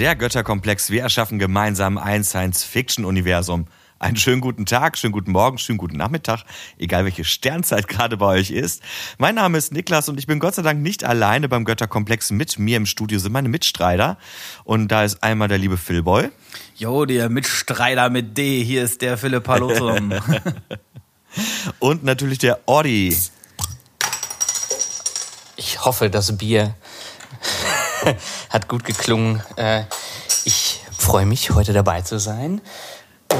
der Götterkomplex. Wir erschaffen gemeinsam ein Science-Fiction-Universum. Einen schönen guten Tag, schönen guten Morgen, schönen guten Nachmittag, egal welche Sternzeit gerade bei euch ist. Mein Name ist Niklas und ich bin Gott sei Dank nicht alleine beim Götterkomplex. Mit mir im Studio sind meine Mitstreiter. Und da ist einmal der liebe Philboy. Jo, der Mitstreiter mit D. Hier ist der Philipp Palotum. und natürlich der Ordi. Ich hoffe, das Bier hat gut geklungen. Äh, ich freue mich, heute dabei zu sein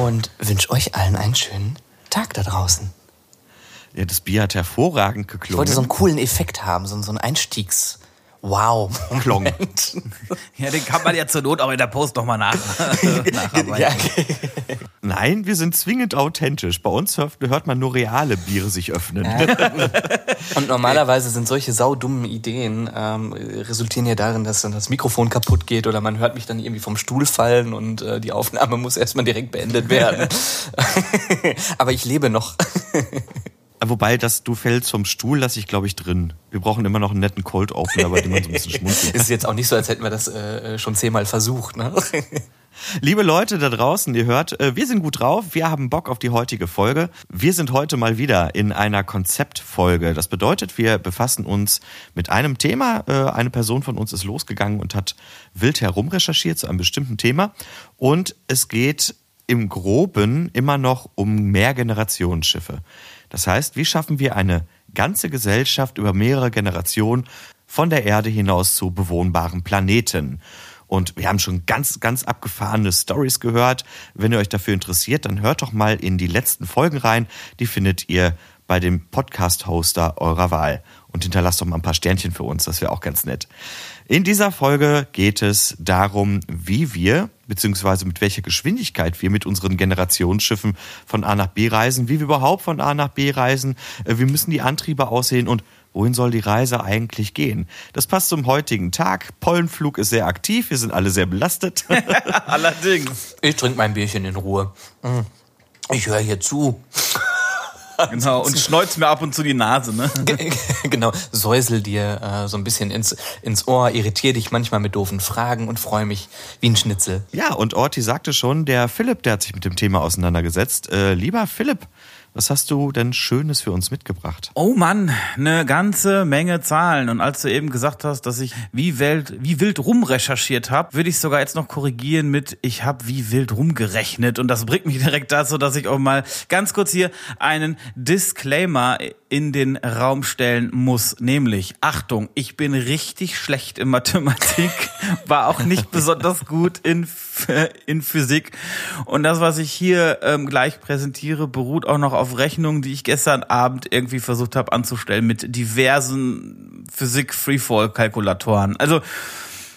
und wünsche euch allen einen schönen Tag da draußen. Ja, das Bier hat hervorragend geklungen. Ich wollte so einen coolen Effekt haben, so, so einen Einstiegs- Wow, Moment. ja, den kann man ja zur Not auch in der Post nochmal nach, ja. Nein, wir sind zwingend authentisch. Bei uns hört man nur reale Biere sich öffnen. Und normalerweise sind solche saudummen Ideen ähm, resultieren ja darin, dass dann das Mikrofon kaputt geht oder man hört mich dann irgendwie vom Stuhl fallen und äh, die Aufnahme muss erstmal direkt beendet werden. Aber ich lebe noch. Wobei, dass du fällst vom Stuhl, lasse ich, glaube ich, drin. Wir brauchen immer noch einen netten Cold Opener, bei dem man so ein bisschen schmunzeln kann. Ist jetzt auch nicht so, als hätten wir das äh, schon zehnmal versucht. Ne? Liebe Leute da draußen, ihr hört, äh, wir sind gut drauf, wir haben Bock auf die heutige Folge. Wir sind heute mal wieder in einer Konzeptfolge. Das bedeutet, wir befassen uns mit einem Thema. Äh, eine Person von uns ist losgegangen und hat wild herumrecherchiert zu einem bestimmten Thema. Und es geht im Groben immer noch um Mehrgenerationsschiffe. Das heißt, wie schaffen wir eine ganze Gesellschaft über mehrere Generationen von der Erde hinaus zu bewohnbaren Planeten? Und wir haben schon ganz, ganz abgefahrene Stories gehört. Wenn ihr euch dafür interessiert, dann hört doch mal in die letzten Folgen rein. Die findet ihr bei dem Podcast-Hoster eurer Wahl. Und hinterlasst doch mal ein paar Sternchen für uns, das wäre auch ganz nett. In dieser Folge geht es darum, wie wir, beziehungsweise mit welcher Geschwindigkeit wir mit unseren Generationsschiffen von A nach B reisen, wie wir überhaupt von A nach B reisen, äh, wie müssen die Antriebe aussehen und wohin soll die Reise eigentlich gehen? Das passt zum heutigen Tag. Pollenflug ist sehr aktiv, wir sind alle sehr belastet. Allerdings. Ich trinke mein Bierchen in Ruhe. Ich höre hier zu. Genau, und schneuzt mir ab und zu die Nase, ne? genau, säusel dir äh, so ein bisschen ins, ins Ohr, irritiere dich manchmal mit doofen Fragen und freue mich wie ein Schnitzel. Ja, und Orti sagte schon, der Philipp, der hat sich mit dem Thema auseinandergesetzt. Äh, lieber Philipp, was hast du denn Schönes für uns mitgebracht? Oh Mann, eine ganze Menge Zahlen. Und als du eben gesagt hast, dass ich wie, wild, wie wild rumrecherchiert habe, würde ich sogar jetzt noch korrigieren mit, ich habe wie wild rumgerechnet. Und das bringt mich direkt dazu, dass ich auch mal ganz kurz hier einen Disclaimer in den Raum stellen muss. Nämlich, Achtung, ich bin richtig schlecht in Mathematik, war auch nicht besonders gut in, in Physik. Und das, was ich hier ähm, gleich präsentiere, beruht auch noch auf Rechnungen, die ich gestern Abend irgendwie versucht habe anzustellen mit diversen Physik-Freefall-Kalkulatoren. Also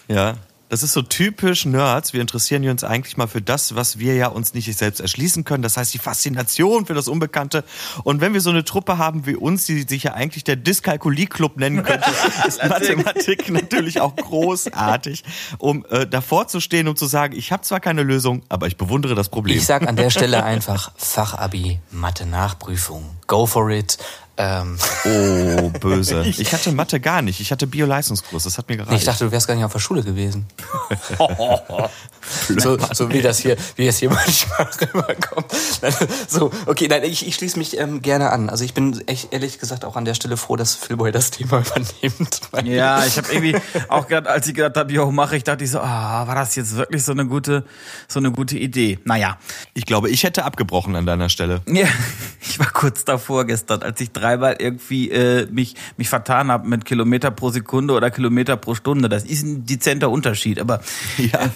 ja. Das ist so typisch Nerds. Wir interessieren uns eigentlich mal für das, was wir ja uns nicht selbst erschließen können. Das heißt, die Faszination für das Unbekannte. Und wenn wir so eine Truppe haben wie uns, die sich ja eigentlich der Dyskalkulie-Club nennen könnte, ist Mathematik natürlich auch großartig, um äh, davor zu stehen und zu sagen, ich habe zwar keine Lösung, aber ich bewundere das Problem. Ich sag an der Stelle einfach Fachabi, Mathe-Nachprüfung. Go for it. Ähm. Oh, böse. Ich hatte Mathe gar nicht. Ich hatte Bio-Leistungskurs. Das hat mir gereicht. Ich dachte, du wärst gar nicht auf der Schule gewesen. so, so wie das hier, wie es hier manchmal rüberkommt. So, okay, nein, ich, ich schließe mich ähm, gerne an. Also ich bin echt ehrlich gesagt auch an der Stelle froh, dass Philboy das Thema übernimmt. Ja, ich habe irgendwie auch gerade, als ich gedacht habe, jo, mache ich, dachte ich so, ah, war das jetzt wirklich so eine gute, so eine gute Idee? Naja. Ich glaube, ich hätte abgebrochen an deiner Stelle. Ja, ich war kurz davor gestern, als ich drei dreimal irgendwie äh, mich, mich vertan habe mit Kilometer pro Sekunde oder Kilometer pro Stunde. Das ist ein dezenter Unterschied, aber ja.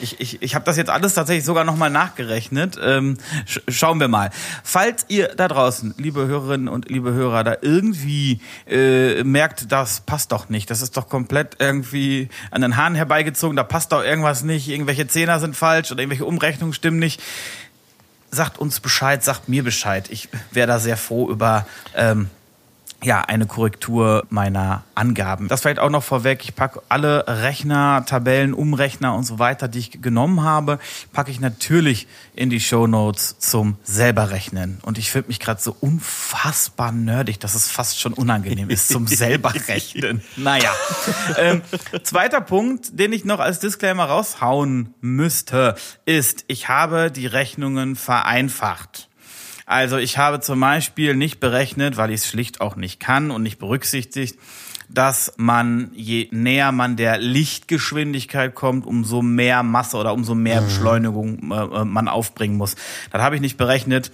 Ich, ich, ich habe das jetzt alles tatsächlich sogar nochmal nachgerechnet. Ähm, sch schauen wir mal. Falls ihr da draußen, liebe Hörerinnen und liebe Hörer, da irgendwie äh, merkt, das passt doch nicht, das ist doch komplett irgendwie an den Haaren herbeigezogen, da passt doch irgendwas nicht, irgendwelche Zehner sind falsch oder irgendwelche Umrechnungen stimmen nicht, sagt uns Bescheid, sagt mir Bescheid. Ich wäre da sehr froh über ähm, ja, eine Korrektur meiner Angaben. Das vielleicht auch noch vorweg. Ich packe alle Rechner, Tabellen, Umrechner und so weiter, die ich genommen habe, packe ich natürlich in die Show Notes zum selber rechnen. Und ich finde mich gerade so unfassbar nerdig, dass es fast schon unangenehm ist zum selber rechnen. Naja. Ähm, zweiter Punkt, den ich noch als Disclaimer raushauen müsste, ist, ich habe die Rechnungen vereinfacht. Also ich habe zum Beispiel nicht berechnet, weil ich es schlicht auch nicht kann und nicht berücksichtigt, dass man, je näher man der Lichtgeschwindigkeit kommt, umso mehr Masse oder umso mehr mhm. Beschleunigung äh, äh, man aufbringen muss. Das habe ich nicht berechnet,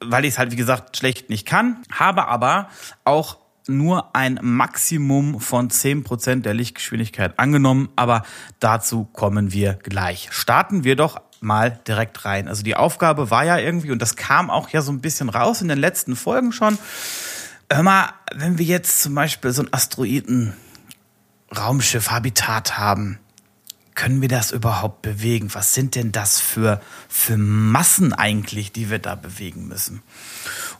weil ich es halt, wie gesagt, schlecht nicht kann, habe aber auch nur ein Maximum von zehn Prozent der Lichtgeschwindigkeit angenommen, aber dazu kommen wir gleich. Starten wir doch mal direkt rein. Also die Aufgabe war ja irgendwie, und das kam auch ja so ein bisschen raus in den letzten Folgen schon, hör mal, wenn wir jetzt zum Beispiel so ein Asteroiden-Raumschiff-Habitat haben, können wir das überhaupt bewegen? Was sind denn das für, für Massen eigentlich, die wir da bewegen müssen?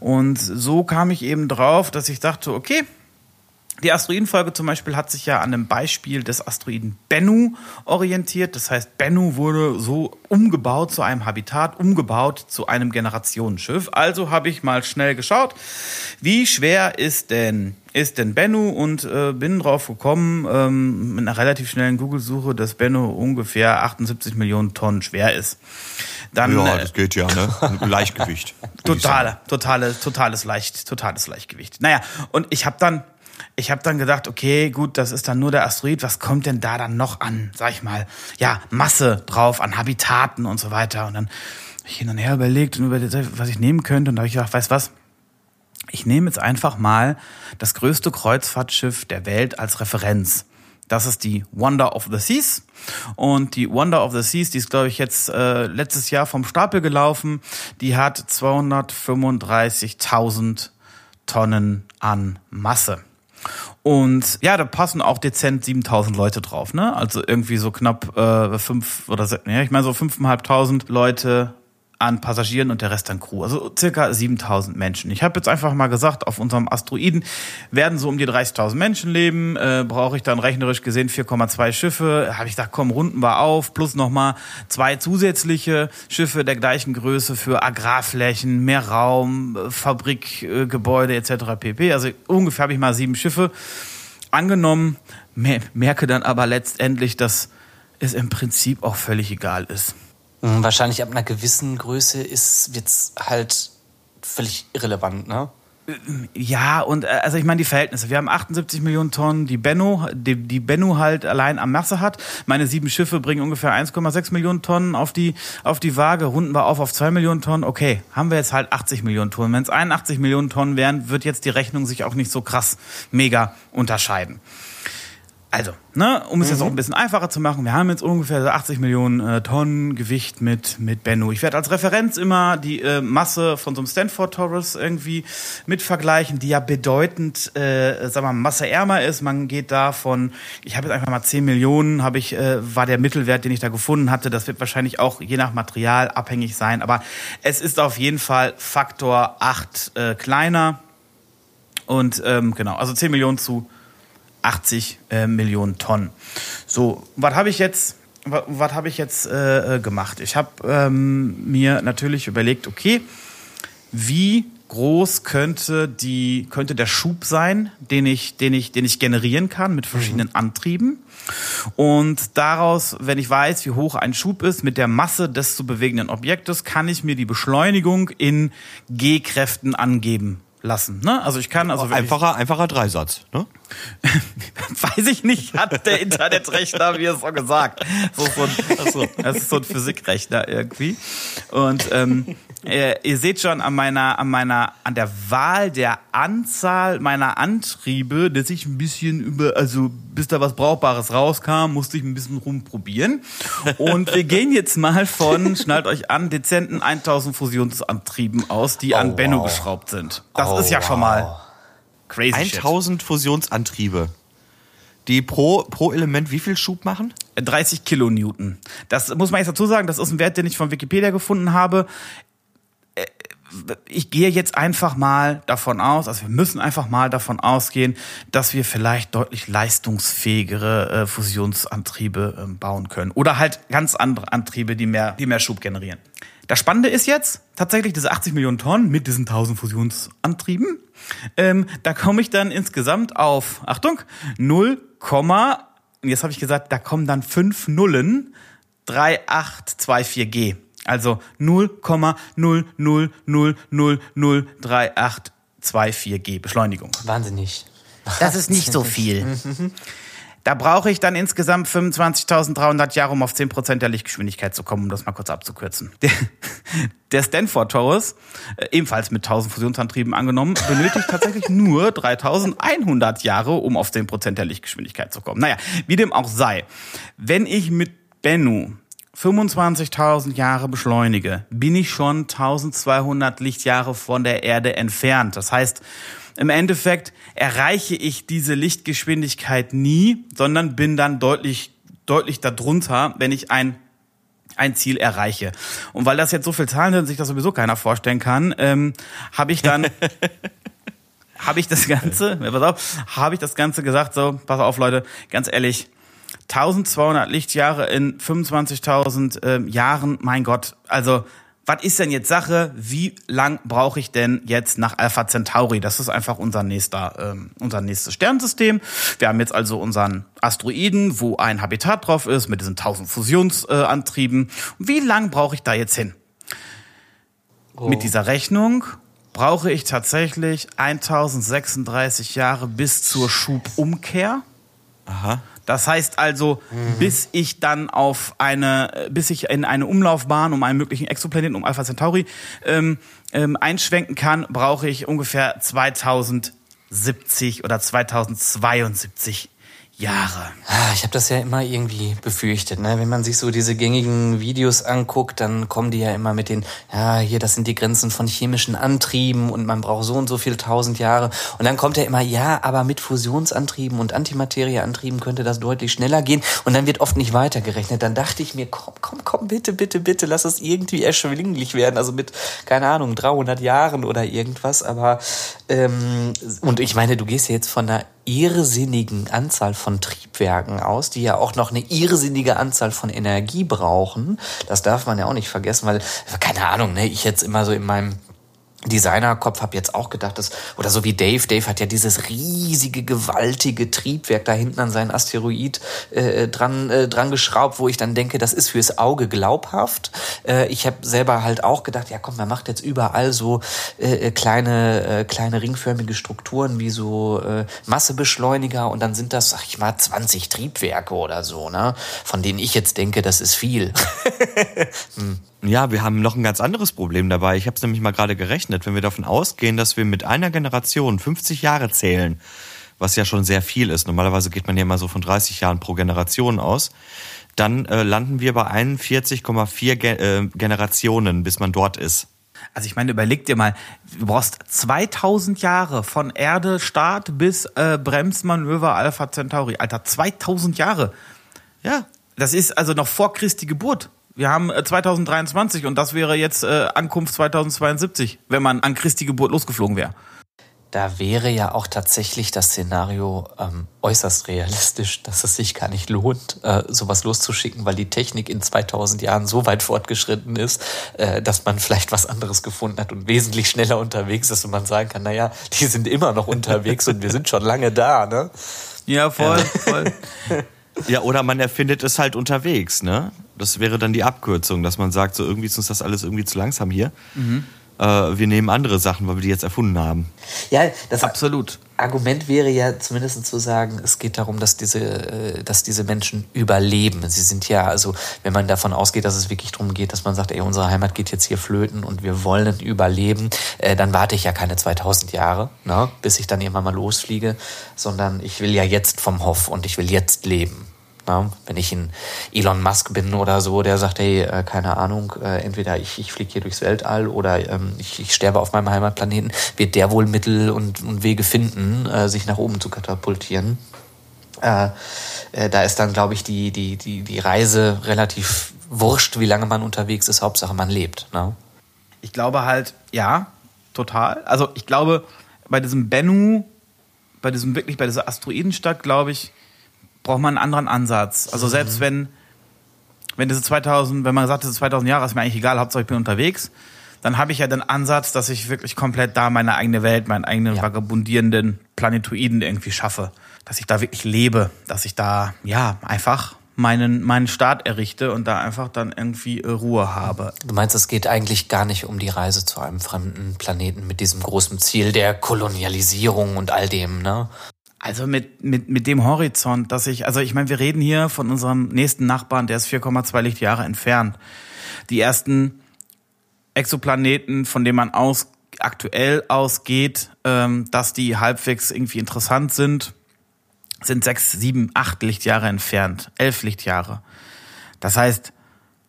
Und so kam ich eben drauf, dass ich dachte, okay, die Asteroidenfolge zum Beispiel hat sich ja an dem Beispiel des Asteroiden Bennu orientiert. Das heißt, Bennu wurde so umgebaut zu einem Habitat, umgebaut zu einem Generationenschiff. Also habe ich mal schnell geschaut, wie schwer ist denn ist denn Bennu und äh, bin drauf gekommen ähm, mit einer relativ schnellen Google-Suche, dass Bennu ungefähr 78 Millionen Tonnen schwer ist. Dann, ja, äh, das geht ja, ne? Leichtgewicht. Totale, totale, totales Leicht, totales Leichtgewicht. Naja, und ich habe dann ich habe dann gedacht, okay, gut, das ist dann nur der Asteroid. Was kommt denn da dann noch an, sag ich mal, ja, Masse drauf, an Habitaten und so weiter. Und dann habe ich hin und her überlegt und überlegt, was ich nehmen könnte. Und da habe ich gedacht, weißt was? Ich nehme jetzt einfach mal das größte Kreuzfahrtschiff der Welt als Referenz. Das ist die Wonder of the Seas. Und die Wonder of the Seas, die ist, glaube ich, jetzt äh, letztes Jahr vom Stapel gelaufen. Die hat 235.000 Tonnen an Masse. Und ja, da passen auch dezent 7000 Leute drauf, ne? Also irgendwie so knapp äh, fünf oder ja, ich meine so fünfeinhalbtausend Leute an Passagieren und der Rest an Crew. Also circa 7000 Menschen. Ich habe jetzt einfach mal gesagt, auf unserem Asteroiden werden so um die 30.000 Menschen leben. Äh, Brauche ich dann rechnerisch gesehen 4,2 Schiffe. Habe ich gesagt, komm, runden wir auf. Plus nochmal zwei zusätzliche Schiffe der gleichen Größe für Agrarflächen, mehr Raum, Fabrikgebäude äh, etc. pp. Also ungefähr habe ich mal sieben Schiffe angenommen. Merke dann aber letztendlich, dass es im Prinzip auch völlig egal ist. Hm, wahrscheinlich ab einer gewissen Größe ist wird's halt völlig irrelevant, ne? Ja, und äh, also ich meine die Verhältnisse. Wir haben 78 Millionen Tonnen, die Benno, die, die Benno halt allein am Masse hat. Meine sieben Schiffe bringen ungefähr 1,6 Millionen Tonnen auf die, auf die Waage. Runden wir auf auf 2 Millionen Tonnen. Okay, haben wir jetzt halt 80 Millionen Tonnen. Wenn es 81 Millionen Tonnen wären, wird jetzt die Rechnung sich auch nicht so krass mega unterscheiden. Also, ne, um es mhm. jetzt auch ein bisschen einfacher zu machen, wir haben jetzt ungefähr 80 Millionen äh, Tonnen Gewicht mit, mit Bennu. Ich werde als Referenz immer die äh, Masse von so einem Stanford Taurus irgendwie mit vergleichen, die ja bedeutend, äh, sagen wir mal, masseärmer ist. Man geht da von, ich habe jetzt einfach mal 10 Millionen, habe ich, äh, war der Mittelwert, den ich da gefunden hatte. Das wird wahrscheinlich auch je nach Material abhängig sein, aber es ist auf jeden Fall Faktor 8 äh, kleiner. Und ähm, genau, also 10 Millionen zu 80 äh, Millionen Tonnen. So, was habe ich jetzt? Was habe ich jetzt äh, äh, gemacht? Ich habe ähm, mir natürlich überlegt, okay, wie groß könnte die könnte der Schub sein, den ich den ich den ich generieren kann mit verschiedenen mhm. Antrieben und daraus, wenn ich weiß, wie hoch ein Schub ist mit der Masse des zu bewegenden Objektes, kann ich mir die Beschleunigung in G-Kräften angeben lassen. Ne? Also ich kann also einfacher einfacher Dreisatz. Ne? Weiß ich nicht, hat der Internetrechner mir so gesagt. So, so ein, das ist so ein Physikrechner irgendwie. Und ähm, ihr, ihr seht schon an meiner, an meiner, an der Wahl der Anzahl meiner Antriebe, dass ich ein bisschen über, also bis da was Brauchbares rauskam, musste ich ein bisschen rumprobieren. Und wir gehen jetzt mal von, schnallt euch an, dezenten 1000 Fusionsantrieben aus, die oh, an Benno wow. geschraubt sind. Das oh, ist ja schon mal Crazy 1000 shit. Fusionsantriebe. Die pro, pro Element wie viel Schub machen? 30 Kilonewton. Das muss man jetzt dazu sagen, das ist ein Wert, den ich von Wikipedia gefunden habe. Ich gehe jetzt einfach mal davon aus, also wir müssen einfach mal davon ausgehen, dass wir vielleicht deutlich leistungsfähigere äh, Fusionsantriebe äh, bauen können. Oder halt ganz andere Antriebe, die mehr, die mehr Schub generieren. Das Spannende ist jetzt tatsächlich diese 80 Millionen Tonnen mit diesen 1000 Fusionsantrieben. Ähm, da komme ich dann insgesamt auf, Achtung, 0, und jetzt habe ich gesagt, da kommen dann fünf Nullen, 3824 G. Also 0,000003824 G Beschleunigung. Wahnsinnig. Das ist nicht so viel. Da brauche ich dann insgesamt 25.300 Jahre, um auf 10% der Lichtgeschwindigkeit zu kommen, um das mal kurz abzukürzen. Der, der Stanford Torus, äh, ebenfalls mit 1000 Fusionsantrieben angenommen, benötigt tatsächlich nur 3100 Jahre, um auf 10% der Lichtgeschwindigkeit zu kommen. Naja, wie dem auch sei. Wenn ich mit Bennu 25.000 Jahre beschleunige, bin ich schon 1200 Lichtjahre von der Erde entfernt. Das heißt, im Endeffekt erreiche ich diese Lichtgeschwindigkeit nie, sondern bin dann deutlich, deutlich darunter, wenn ich ein ein Ziel erreiche. Und weil das jetzt so viel Zahlen sind, sich das sowieso keiner vorstellen kann, ähm, habe ich dann habe ich das Ganze, pass auf, habe ich das Ganze gesagt, so, pass auf Leute, ganz ehrlich, 1200 Lichtjahre in 25.000 äh, Jahren, mein Gott, also was ist denn jetzt Sache? Wie lang brauche ich denn jetzt nach Alpha Centauri? Das ist einfach unser nächster, ähm, unser nächstes Sternensystem. Wir haben jetzt also unseren Asteroiden, wo ein Habitat drauf ist mit diesen 1000 Fusionsantrieben. Wie lang brauche ich da jetzt hin? Oh. Mit dieser Rechnung brauche ich tatsächlich 1036 Jahre bis zur Schubumkehr. Aha. Das heißt also, mhm. bis ich dann auf eine, bis ich in eine Umlaufbahn um einen möglichen Exoplaneten, um Alpha Centauri, ähm, ähm, einschwenken kann, brauche ich ungefähr 2070 oder 2072 Jahre. Ah, ich habe das ja immer irgendwie befürchtet. Ne? Wenn man sich so diese gängigen Videos anguckt, dann kommen die ja immer mit den, ja, hier, das sind die Grenzen von chemischen Antrieben und man braucht so und so viel tausend Jahre. Und dann kommt ja immer, ja, aber mit Fusionsantrieben und Antimaterieantrieben könnte das deutlich schneller gehen. Und dann wird oft nicht weitergerechnet. Dann dachte ich mir, komm, komm, komm, bitte, bitte, bitte, lass es irgendwie erschwinglich werden. Also mit, keine Ahnung, 300 Jahren oder irgendwas. Aber, ähm, und ich meine, du gehst ja jetzt von einer irrsinnigen Anzahl von Triebwerken aus, die ja auch noch eine irrsinnige Anzahl von Energie brauchen. Das darf man ja auch nicht vergessen, weil, keine Ahnung, ne, ich jetzt immer so in meinem Designerkopf habe jetzt auch gedacht, dass, oder so wie Dave, Dave hat ja dieses riesige, gewaltige Triebwerk da hinten an seinen Asteroid äh, dran, äh, dran geschraubt, wo ich dann denke, das ist fürs Auge glaubhaft. Äh, ich habe selber halt auch gedacht, ja komm, man macht jetzt überall so äh, äh, kleine, äh, kleine ringförmige Strukturen wie so äh, Massebeschleuniger und dann sind das, sag ich mal, 20 Triebwerke oder so, ne? Von denen ich jetzt denke, das ist viel. hm. Ja, wir haben noch ein ganz anderes Problem dabei. Ich habe es nämlich mal gerade gerechnet. Wenn wir davon ausgehen, dass wir mit einer Generation 50 Jahre zählen, was ja schon sehr viel ist, normalerweise geht man ja mal so von 30 Jahren pro Generation aus, dann äh, landen wir bei 41,4 Ge äh, Generationen, bis man dort ist. Also ich meine, überleg dir mal, du brauchst 2000 Jahre von Erde Start bis äh, Bremsmanöver Alpha Centauri. Alter, 2000 Jahre. Ja, das ist also noch vor Christi Geburt. Wir haben 2023 äh, und das wäre jetzt äh, Ankunft 2072, wenn man an Christi Geburt losgeflogen wäre. Da wäre ja auch tatsächlich das Szenario ähm, äußerst realistisch, dass es sich gar nicht lohnt, äh, sowas loszuschicken, weil die Technik in 2000 Jahren so weit fortgeschritten ist, äh, dass man vielleicht was anderes gefunden hat und wesentlich schneller unterwegs ist und man sagen kann, naja, die sind immer noch unterwegs und wir sind schon lange da, ne? Ja, voll, voll. Ja, oder man erfindet es halt unterwegs, ne? Das wäre dann die Abkürzung, dass man sagt, so irgendwie ist uns das alles irgendwie zu langsam hier. Mhm. Äh, wir nehmen andere Sachen, weil wir die jetzt erfunden haben. Ja, das absolut. Argument wäre ja zumindest zu sagen, es geht darum, dass diese, äh, dass diese Menschen überleben. Sie sind ja, also wenn man davon ausgeht, dass es wirklich darum geht, dass man sagt, ey, unsere Heimat geht jetzt hier flöten und wir wollen überleben, äh, dann warte ich ja keine 2000 Jahre, ne, bis ich dann irgendwann mal losfliege, sondern ich will ja jetzt vom Hof und ich will jetzt leben. Na, wenn ich ein Elon Musk bin oder so, der sagt, hey, äh, keine Ahnung, äh, entweder ich, ich fliege hier durchs Weltall oder ähm, ich, ich sterbe auf meinem Heimatplaneten, wird der wohl Mittel und, und Wege finden, äh, sich nach oben zu katapultieren. Äh, äh, da ist dann, glaube ich, die, die, die, die Reise relativ wurscht, wie lange man unterwegs ist, Hauptsache man lebt. Ne? Ich glaube halt, ja, total. Also ich glaube, bei diesem Bennu, bei diesem wirklich, bei dieser Asteroidenstadt, glaube ich, braucht man einen anderen Ansatz. Also selbst wenn, wenn diese 2000, wenn man sagt, diese 2000 Jahre ist mir eigentlich egal, Hauptsache ich bin unterwegs, dann habe ich ja den Ansatz, dass ich wirklich komplett da meine eigene Welt, meinen eigenen Ja. vagabundierenden Planetoiden irgendwie schaffe. Dass ich da wirklich lebe, dass ich da, ja, einfach meinen, meinen Staat errichte und da einfach dann irgendwie Ruhe habe. Du meinst, es geht eigentlich gar nicht um die Reise zu einem fremden Planeten mit diesem großen Ziel der Kolonialisierung und all dem, ne? Also mit, mit, mit dem Horizont, dass ich, also ich meine, wir reden hier von unserem nächsten Nachbarn, der ist 4,2 Lichtjahre entfernt. Die ersten Exoplaneten, von denen man aus, aktuell ausgeht, ähm, dass die halbwegs irgendwie interessant sind, sind sechs, sieben, acht Lichtjahre entfernt, elf Lichtjahre. Das heißt,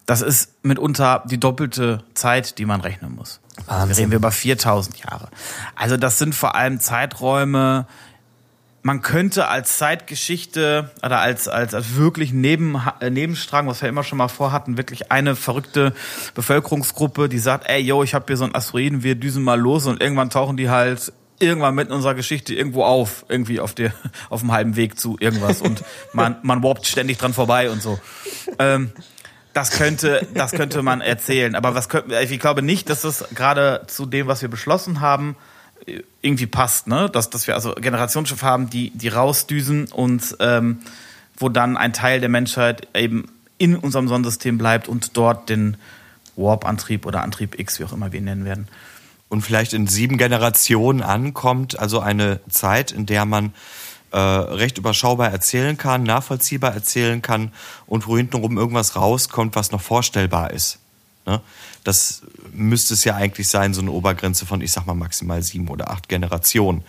das ist mitunter die doppelte Zeit, die man rechnen muss. Also wir Wahnsinn. reden wir über 4000 Jahre. Also das sind vor allem Zeiträume, man könnte als Zeitgeschichte oder als, als, als wirklich Neben, äh, Nebenstrang, was wir immer schon mal vorhatten, wirklich eine verrückte Bevölkerungsgruppe, die sagt, ey, yo, ich habe hier so einen Asteroiden, wir düsen mal los und irgendwann tauchen die halt irgendwann mitten in unserer Geschichte irgendwo auf, irgendwie auf der, auf dem halben Weg zu irgendwas und man, man warpt ständig dran vorbei und so. Ähm, das könnte, das könnte man erzählen. Aber was könnte, ich glaube nicht, dass das gerade zu dem, was wir beschlossen haben, irgendwie passt, ne? Dass, dass wir also Generationsschiff haben, die, die rausdüsen und ähm, wo dann ein Teil der Menschheit eben in unserem Sonnensystem bleibt und dort den Warp-Antrieb oder Antrieb X, wie auch immer wir ihn nennen werden. und vielleicht in sieben Generationen ankommt, also eine Zeit, in der man äh, recht überschaubar erzählen kann, nachvollziehbar erzählen kann und wo hintenrum irgendwas rauskommt, was noch vorstellbar ist. Ne? Das müsste es ja eigentlich sein, so eine Obergrenze von, ich sag mal, maximal sieben oder acht Generationen.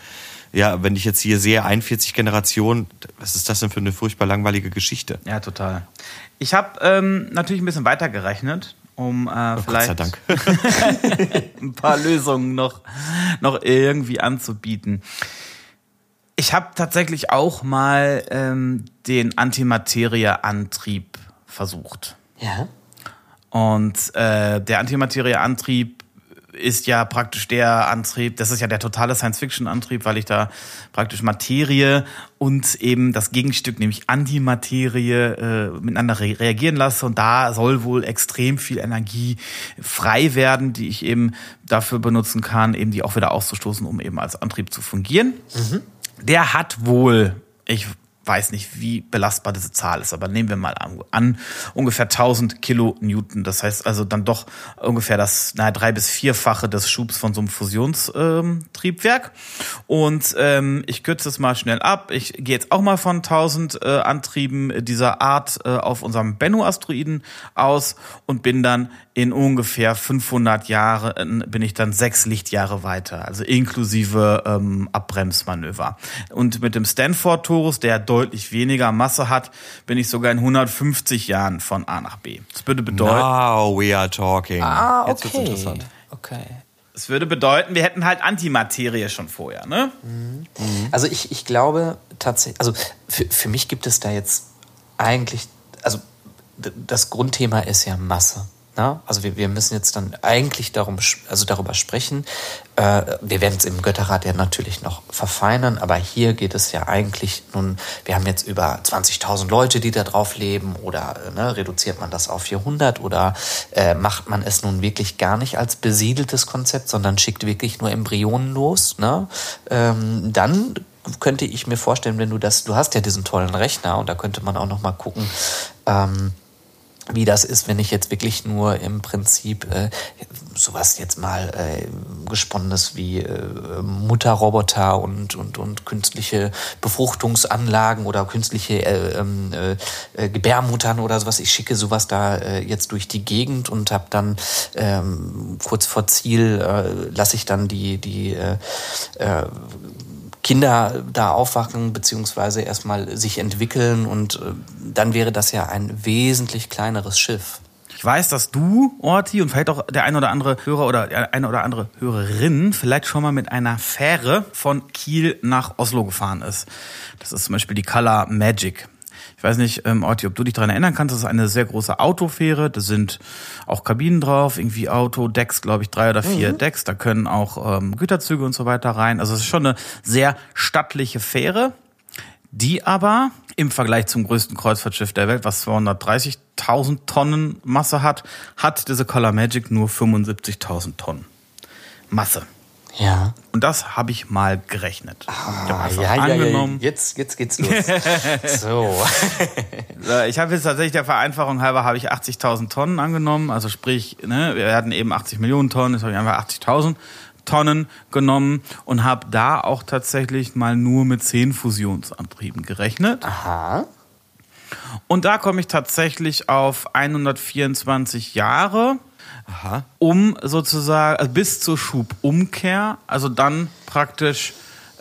Ja, wenn ich jetzt hier sehe, 41 Generationen, was ist das denn für eine furchtbar langweilige Geschichte? Ja, total. Ich habe ähm, natürlich ein bisschen weitergerechnet, um äh, Oh, vielleicht Gott sei Dank. ein paar Lösungen noch, noch irgendwie anzubieten. Ich habe tatsächlich auch mal ähm, den Antimaterie-Antrieb versucht. Ja. Und äh, der Antimaterie-Antrieb ist ja praktisch der Antrieb, das ist ja der totale Science-Fiction-Antrieb, weil ich da praktisch Materie und eben das Gegenstück, nämlich Antimaterie, äh, miteinander re reagieren lasse. Und da soll wohl extrem viel Energie frei werden, die ich eben dafür benutzen kann, eben die auch wieder auszustoßen, um eben als Antrieb zu fungieren. Der hat wohl, ich weiß nicht, wie belastbar diese Zahl ist, aber nehmen wir mal an, ungefähr 1000 Kilonewton. Das heißt also dann doch ungefähr das naja, drei bis vierfache des Schubs von so einem Fusionstriebwerk. Triebwerk. Und ähm, ich kürze es mal schnell ab. Ich gehe jetzt auch mal von 1000 äh, Antrieben dieser Art äh, auf unserem Bennu-Asteroiden aus und bin dann in ungefähr 500 Jahren bin ich dann sechs Lichtjahre weiter, also inklusive ähm, Abbremsmanöver. Und mit dem Stanford-Torus, der deutlich weniger Masse hat, bin ich sogar in 150 Jahren von A nach B. Das würde bedeuten, Now we are talking. Ah, Jetzt wird's okay. interessant. Okay. es würde bedeuten, wir hätten halt Antimaterie schon vorher, ne? Also ich, ich glaube tatsächlich, also für, für mich gibt es da jetzt eigentlich, also das Grundthema ist ja Masse. Ne? Also wir, wir müssen jetzt dann eigentlich darum, also darüber sprechen. Äh, wir werden es im Götterrat ja natürlich noch verfeinern, aber hier geht es ja eigentlich nun, wir haben jetzt über 20.000 Leute, die da drauf leben oder äh, ne, reduziert man das auf 400 oder äh, macht man es nun wirklich gar nicht als besiedeltes Konzept, sondern schickt wirklich nur Embryonen los, ne? ähm, dann könnte ich mir vorstellen, wenn du das, du hast ja diesen tollen Rechner und da könnte man auch noch mal gucken, ähm, wie das ist, wenn ich jetzt wirklich nur im Prinzip äh, sowas jetzt mal äh, gesponnenes wie äh, Mutterroboter und, und, und künstliche Befruchtungsanlagen oder künstliche äh, ähm, äh, äh, Gebärmuttern oder sowas. Ich schicke sowas da äh, jetzt durch die Gegend und habe dann ähm, kurz vor Ziel äh, lasse ich dann die, die äh, äh, Kinder da aufwachen beziehungsweise erstmal sich entwickeln und äh, dann wäre das ja ein wesentlich kleineres Schiff. Ich weiß, dass du, Orti, und vielleicht auch der eine oder andere Hörer oder der eine oder andere Hörerin vielleicht schon mal mit einer Fähre von Kiel nach Oslo gefahren ist. Das ist zum Beispiel die Color Magic. Ich weiß nicht, ähm, Orti, ob du dich daran erinnern kannst, das ist eine sehr große Autofähre. Da sind auch Kabinen drauf, irgendwie Autodecks, glaube ich, drei oder vier mhm. Decks. Da können auch ähm, Güterzüge und so weiter rein. Also es ist schon eine sehr stattliche Fähre, die aber im Vergleich zum größten Kreuzfahrtschiff der Welt, was 230.000 Tonnen Masse hat, hat diese Color Magic nur 75.000 Tonnen Masse. Ja. Und das habe ich mal gerechnet. Ah, ich ja, ja, angenommen. Ja, jetzt, jetzt geht's los. so. ich habe jetzt tatsächlich der Vereinfachung halber habe ich 80.000 Tonnen angenommen. Also sprich, ne, wir hatten eben 80 Millionen Tonnen, jetzt habe ich einfach 80.000 Tonnen genommen und habe da auch tatsächlich mal nur mit 10 Fusionsantrieben gerechnet. Aha. Und da komme ich tatsächlich auf 124 Jahre Aha. um sozusagen also bis zur Schubumkehr, also dann praktisch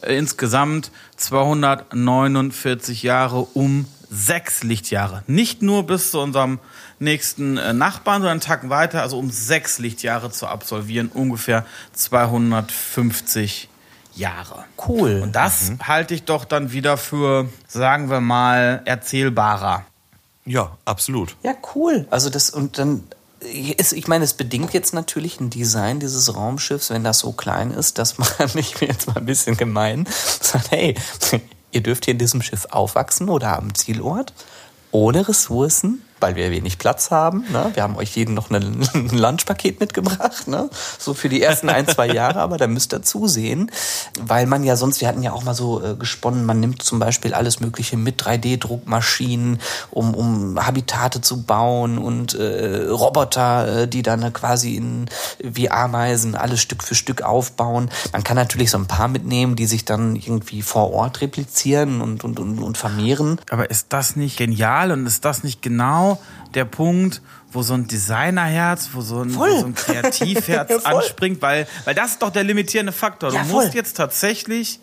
äh, insgesamt 249 Jahre um sechs Lichtjahre. Nicht nur bis zu unserem nächsten äh, Nachbarn, sondern einen Tag weiter, also um sechs Lichtjahre zu absolvieren, ungefähr 250 Jahre. Cool. Und das mhm. halte ich doch dann wieder für, sagen wir mal, erzählbarer. Ja, absolut. Ja, cool. Also das und dann ich meine, es bedingt jetzt natürlich ein Design dieses Raumschiffs, wenn das so klein ist, dass man, ich bin jetzt mal ein bisschen gemein, sagt, hey, ihr dürft hier in diesem Schiff aufwachsen oder am Zielort ohne Ressourcen weil wir wenig Platz haben. Ne? Wir haben euch jeden noch ein Lunchpaket mitgebracht, ne? so für die ersten ein, zwei Jahre, aber da müsst ihr zusehen, weil man ja sonst, wir hatten ja auch mal so äh, gesponnen, man nimmt zum Beispiel alles Mögliche mit 3D-Druckmaschinen, um, um Habitate zu bauen und äh, Roboter, äh, die dann quasi in, wie Ameisen alles Stück für Stück aufbauen. Man kann natürlich so ein paar mitnehmen, die sich dann irgendwie vor Ort replizieren und, und, und, und vermehren. Aber ist das nicht genial und ist das nicht genau genau der Punkt, wo so ein Designerherz, wo so ein, wo so ein Kreativherz anspringt, weil, weil das ist doch der limitierende Faktor. Ja, du musst jetzt tatsächlich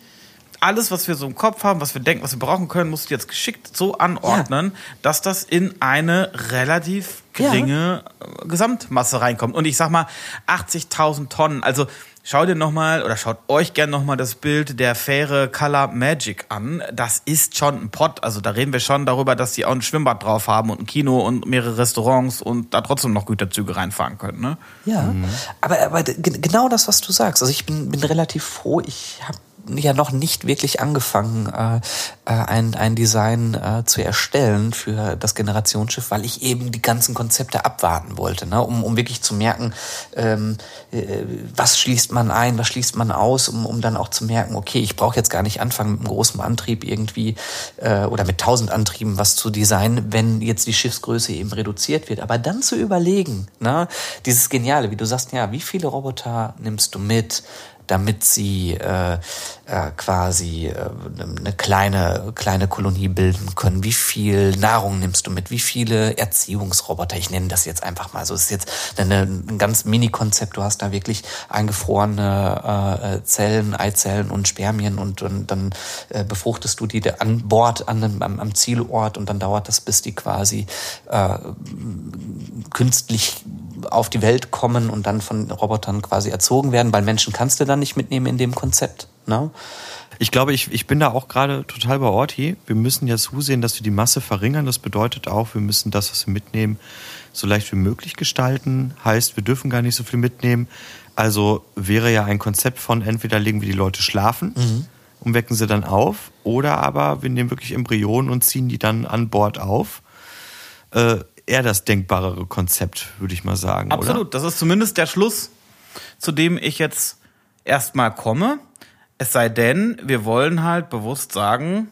alles, was wir so im Kopf haben, was wir denken, was wir brauchen können, musst du jetzt geschickt so anordnen, ja. dass das in eine relativ geringe ja. Gesamtmasse reinkommt. Und ich sag mal, 80.000 Tonnen, also Schau dir nochmal oder schaut euch gerne nochmal das Bild der Fähre Color Magic an. Das ist schon ein Pott. Also da reden wir schon darüber, dass die auch ein Schwimmbad drauf haben und ein Kino und mehrere Restaurants und da trotzdem noch Güterzüge reinfahren können. Ne? Ja, mhm. aber, aber genau das, was du sagst. Also ich bin, bin relativ froh. Ich habe ja noch nicht wirklich angefangen, äh, äh, ein, ein Design äh, zu erstellen für das Generationsschiff, weil ich eben die ganzen Konzepte abwarten wollte, ne? um, um wirklich zu merken, ähm, äh, was schließt man ein, was schließt man aus, um, um dann auch zu merken, okay, ich brauche jetzt gar nicht anfangen mit einem großen Antrieb irgendwie äh, oder mit tausend Antrieben was zu designen, wenn jetzt die Schiffsgröße eben reduziert wird. Aber dann zu überlegen, ne? dieses Geniale, wie du sagst, ja, wie viele Roboter nimmst du mit? Damit sie äh, äh, quasi äh, eine kleine kleine Kolonie bilden können. Wie viel Nahrung nimmst du mit? Wie viele Erziehungsroboter? Ich nenne das jetzt einfach mal so. Es ist jetzt eine, ein ganz Mini-Konzept. Du hast da wirklich eingefrorene äh, Zellen, Eizellen und Spermien und, und dann äh, befruchtest du die an Bord an dem, am, am Zielort und dann dauert das, bis die quasi äh, künstlich auf die Welt kommen und dann von Robotern quasi erzogen werden, weil Menschen kannst du dann nicht mitnehmen in dem Konzept. Ne? Ich glaube, ich, ich bin da auch gerade total bei Orti. Wir müssen ja zusehen, dass wir die Masse verringern. Das bedeutet auch, wir müssen das, was wir mitnehmen, so leicht wie möglich gestalten. Heißt, wir dürfen gar nicht so viel mitnehmen. Also wäre ja ein Konzept von entweder legen wir die Leute schlafen mhm. und wecken sie dann auf, oder aber wir nehmen wirklich Embryonen und ziehen die dann an Bord auf. Äh, eher das denkbarere Konzept, würde ich mal sagen. Absolut, oder? das ist zumindest der Schluss, zu dem ich jetzt erstmal komme. Es sei denn, wir wollen halt bewusst sagen,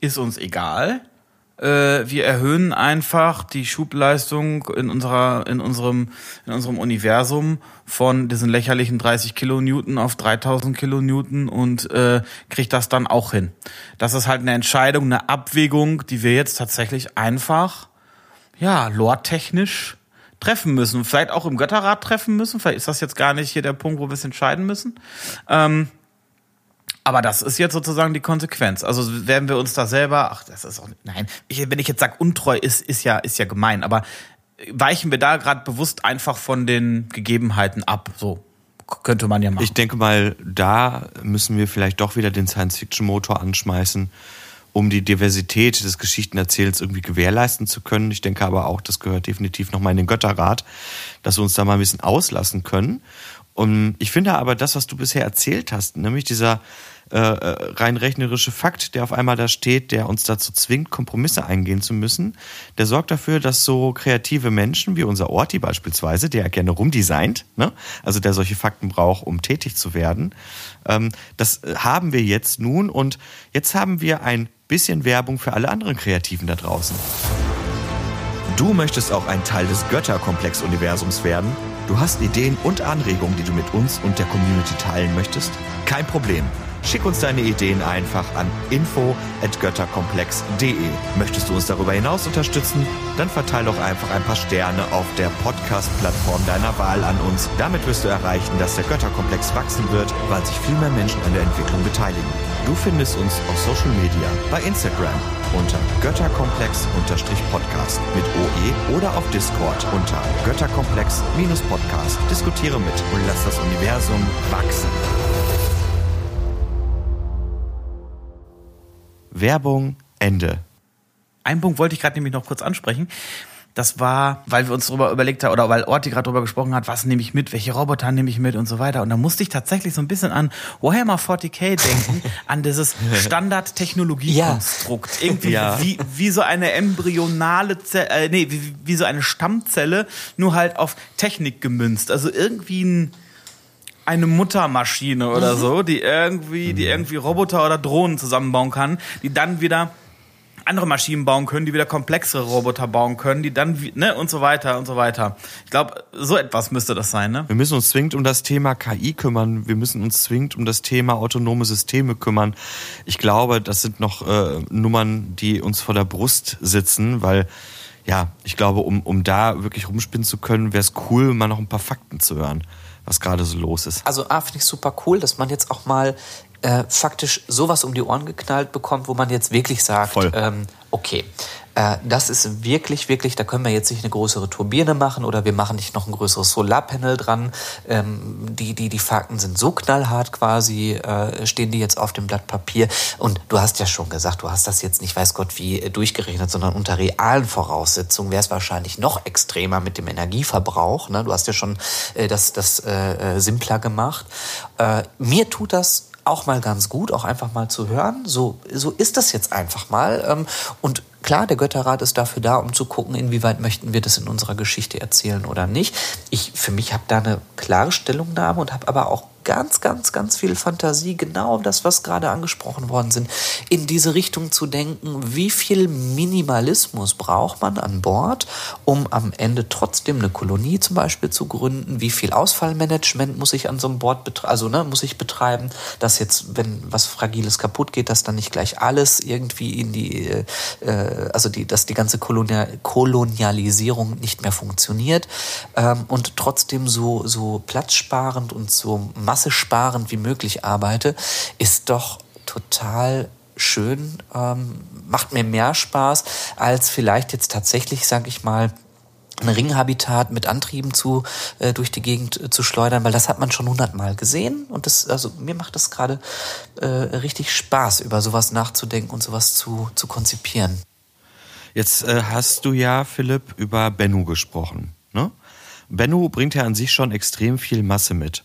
ist uns egal. Äh, wir erhöhen einfach die Schubleistung in unserer, in unserem, in unserem Universum von diesen lächerlichen 30 Kilonewton auf 3000 Kilonewton und äh, kriegt das dann auch hin. Das ist halt eine Entscheidung, eine Abwägung, die wir jetzt tatsächlich einfach ja, lore-technisch treffen müssen. Vielleicht auch im Götterrat treffen müssen. Vielleicht ist das jetzt gar nicht hier der Punkt, wo wir es entscheiden müssen. Ähm, aber das ist jetzt sozusagen die Konsequenz. Also werden wir uns da selber, ach, das ist auch, nein, ich, wenn ich jetzt sage, untreu ist, ist ja, ist ja gemein, aber weichen wir da gerade bewusst einfach von den Gegebenheiten ab, so könnte man ja machen. Ich denke mal, da müssen wir vielleicht doch wieder den Science-Fiction-Motor anschmeißen um die Diversität des Geschichtenerzählens irgendwie gewährleisten zu können. Ich denke aber auch, das gehört definitiv nochmal in den Götterrat, dass wir uns da mal ein bisschen auslassen können. Und ich finde aber das, was du bisher erzählt hast, nämlich dieser äh, äh, rein rechnerische Fakt, der auf einmal da steht, der uns dazu zwingt, Kompromisse eingehen zu müssen, der sorgt dafür, dass so kreative Menschen wie unser Orti beispielsweise, der gerne rumdesignt, ne? also der solche Fakten braucht, um tätig zu werden, ähm, das haben wir jetzt nun und jetzt haben wir ein bisschen Werbung für alle anderen Kreativen da draußen. Du möchtest auch ein Teil des Götterkomplex-Universums werden? Du hast Ideen und Anregungen, die du mit uns und der Community teilen möchtest? Kein Problem. Schick uns deine Ideen einfach an info@götterkomplex.de. Möchtest du uns darüber hinaus unterstützen? Dann verteile doch einfach ein paar Sterne auf der Podcast-Plattform deiner Wahl an uns. Damit wirst du erreichen, dass der Götterkomplex wachsen wird, weil sich viel mehr Menschen an der Entwicklung beteiligen. Du findest uns auf Social Media, bei Instagram unter Götterkomplex-Podcast mit OE oder auf Discord unter Götterkomplex-Podcast. Diskutiere mit und lass das Universum wachsen. Werbung, Ende. Ein Punkt wollte ich gerade nämlich noch kurz ansprechen. Das war, weil wir uns darüber überlegt haben, oder weil Orti gerade darüber gesprochen hat, was nehme ich mit, welche Roboter nehme ich mit und so weiter. Und da musste ich tatsächlich so ein bisschen an Warhammer 40k denken, an dieses Standard-Technologiekonstrukt. Ja. Irgendwie ja. wie, wie so eine embryonale Zelle, äh, nee, wie, wie so eine Stammzelle, nur halt auf Technik gemünzt. Also irgendwie ein eine Muttermaschine oder mhm. so, die irgendwie, die mhm. irgendwie Roboter oder Drohnen zusammenbauen kann, die dann wieder andere Maschinen bauen können, die wieder komplexere Roboter bauen können, die dann, ne, und so weiter und so weiter. Ich glaube, so etwas müsste das sein, ne? Wir müssen uns zwingend um das Thema KI kümmern. Wir müssen uns zwingend um das Thema autonome Systeme kümmern. Ich glaube, das sind noch äh, Nummern, die uns vor der Brust sitzen, weil, ja, ich glaube, um, um da wirklich rumspinnen zu können, wäre es cool, mal noch ein paar Fakten zu hören was gerade so los ist. Also A, finde ich super cool, dass man jetzt auch mal äh, faktisch sowas um die Ohren geknallt bekommt, wo man jetzt wirklich sagt, ähm, okay, äh, das ist wirklich, wirklich, da können wir jetzt nicht eine größere Turbine machen oder wir machen nicht noch ein größeres Solarpanel dran. Ähm, die, die, die Fakten sind so knallhart quasi, äh, stehen die jetzt auf dem Blatt Papier. Und du hast ja schon gesagt, du hast das jetzt nicht, weiß Gott, wie äh, durchgerechnet, sondern unter realen Voraussetzungen wäre es wahrscheinlich noch extremer mit dem Energieverbrauch. Ne? Du hast ja schon äh, das, das äh, simpler gemacht. Äh, mir tut das auch mal ganz gut, auch einfach mal zu hören. So, so ist das jetzt einfach mal. Ähm, und klar, der Götterrat ist dafür da, um zu gucken, inwieweit möchten wir das in unserer Geschichte erzählen oder nicht. Ich für mich habe da eine klare Stellungnahme und habe aber auch ganz, ganz, ganz viel Fantasie, genau das, was gerade angesprochen worden sind, in diese Richtung zu denken, wie viel Minimalismus braucht man an Bord, um am Ende trotzdem eine Kolonie zum Beispiel zu gründen, wie viel Ausfallmanagement muss ich an so einem Board betreiben, also ne, muss ich betreiben, dass jetzt, wenn was Fragiles kaputt geht, dass dann nicht gleich alles irgendwie in die, äh, also die, dass die ganze Kolonial Kolonialisierung nicht mehr funktioniert ähm, und trotzdem so, so platzsparend und so massesparend wie möglich arbeite, ist doch total schön, ähm, macht mir mehr Spaß, als vielleicht jetzt tatsächlich, sag ich mal, ein Ringhabitat mit Antrieben zu äh, durch die Gegend äh, zu schleudern, weil das hat man schon hundertmal gesehen und das also mir macht das gerade äh, richtig Spaß über sowas nachzudenken und sowas zu zu konzipieren. Jetzt äh, hast du ja Philipp über Bennu gesprochen, ne? Bennu bringt ja an sich schon extrem viel Masse mit.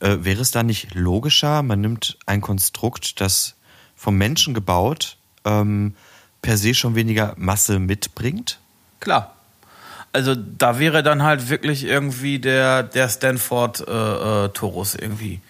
Äh, wäre es da nicht logischer, man nimmt ein Konstrukt, das vom Menschen gebaut ähm, per se schon weniger Masse mitbringt? Klar. Also da wäre dann halt wirklich irgendwie der, der Stanford äh, äh, Torus irgendwie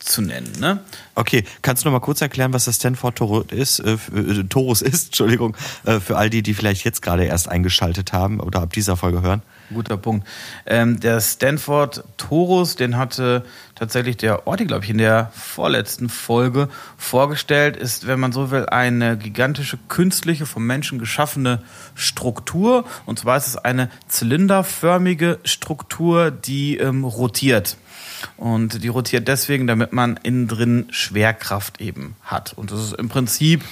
zu nennen. Ne? Okay, kannst du noch mal kurz erklären, was das Stanford Torus ist, äh, äh, Torus ist, Entschuldigung, äh, für all die, die vielleicht jetzt gerade erst eingeschaltet haben oder ab dieser Folge hören? Guter Punkt. Ähm, der Stanford Torus, den hatte tatsächlich der Orti, glaube ich, in der vorletzten Folge vorgestellt, ist, wenn man so will, eine gigantische künstliche, vom Menschen geschaffene Struktur. Und zwar ist es eine zylinderförmige Struktur, die ähm, rotiert. Und die rotiert deswegen, damit man innen drin Schwerkraft eben hat. Und das ist im Prinzip